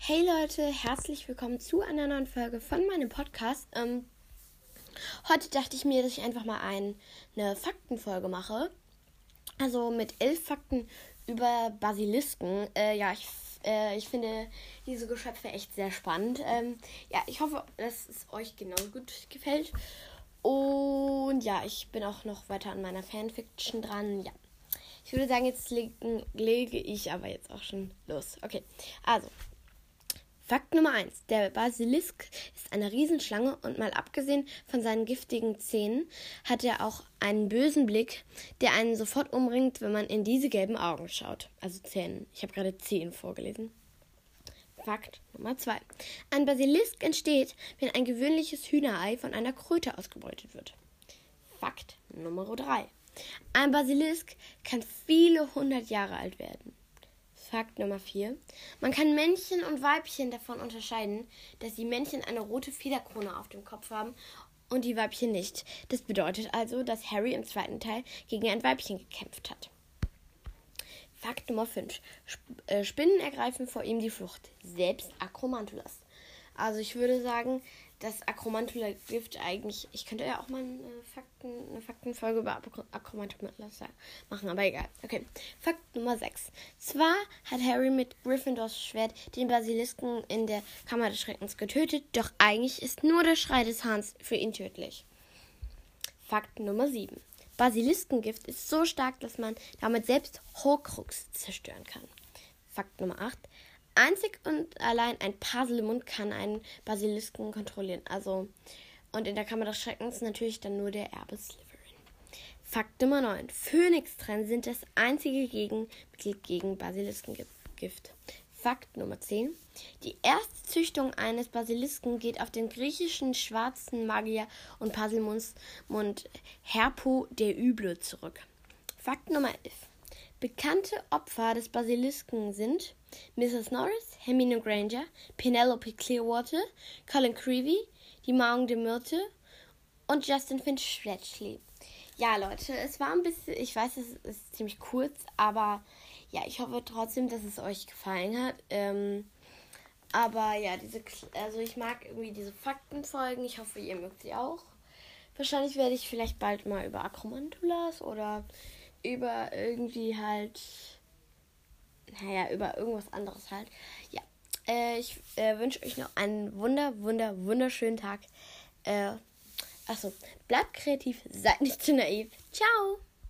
Hey Leute, herzlich willkommen zu einer neuen Folge von meinem Podcast. Ähm, heute dachte ich mir, dass ich einfach mal ein, eine Faktenfolge mache. Also mit elf Fakten über Basilisken. Äh, ja, ich, äh, ich finde diese Geschöpfe echt sehr spannend. Ähm, ja, ich hoffe, dass es euch genauso gut gefällt. Und ja, ich bin auch noch weiter an meiner Fanfiction dran. Ja. Ich würde sagen, jetzt lege, lege ich aber jetzt auch schon los. Okay, also Fakt Nummer 1. Der Basilisk ist eine Riesenschlange und mal abgesehen von seinen giftigen Zähnen hat er auch einen bösen Blick, der einen sofort umbringt, wenn man in diese gelben Augen schaut. Also Zähnen. Ich habe gerade Zehen vorgelesen. Fakt Nummer 2. Ein Basilisk entsteht, wenn ein gewöhnliches Hühnerei von einer Kröte ausgebeutet wird. Fakt Nummer 3. Ein Basilisk kann viele hundert Jahre alt werden. Fakt Nummer 4. Man kann Männchen und Weibchen davon unterscheiden, dass die Männchen eine rote Federkrone auf dem Kopf haben und die Weibchen nicht. Das bedeutet also, dass Harry im zweiten Teil gegen ein Weibchen gekämpft hat. Fakt Nummer 5. Äh, Spinnen ergreifen vor ihm die Flucht, selbst Acromantulas. Also ich würde sagen, das Akromantula-Gift eigentlich. Ich könnte ja auch mal eine, Fakten, eine Faktenfolge über Akromantula machen, aber egal. Okay. Fakt Nummer 6. Zwar hat Harry mit Gryffindors Schwert den Basilisken in der Kammer des Schreckens getötet, doch eigentlich ist nur der Schrei des Hahns für ihn tödlich. Fakt Nummer 7. Basiliskengift ist so stark, dass man damit selbst Horcrux zerstören kann. Fakt Nummer 8. Einzig und allein ein Paselimund kann einen Basilisken kontrollieren. Also, und in der Kammer des Schreckens natürlich dann nur der Erbe Slytherin. Fakt Nummer 9. Phönixtrennen sind das einzige Gegenmittel gegen Basiliskengift. Fakt Nummer 10. Die erste Züchtung eines Basilisken geht auf den griechischen schwarzen Magier und Puzzlemund Herpo der Üble zurück. Fakt Nummer 11. Bekannte Opfer des Basilisken sind Mrs. Norris, Hermine Granger, Penelope Clearwater, Colin Creevy, die Maung de Myrte und Justin Finch Fletchley. Ja, Leute, es war ein bisschen, ich weiß, es ist ziemlich kurz, aber ja, ich hoffe trotzdem, dass es euch gefallen hat. Ähm, aber ja, diese, also ich mag irgendwie diese Faktenfolgen. Ich hoffe, ihr mögt sie auch. Wahrscheinlich werde ich vielleicht bald mal über Akromantulas oder über irgendwie halt, naja, über irgendwas anderes halt. Ja, äh, ich äh, wünsche euch noch einen wunder, wunder, wunderschönen Tag. Äh, achso, bleibt kreativ, seid nicht zu naiv. Ciao!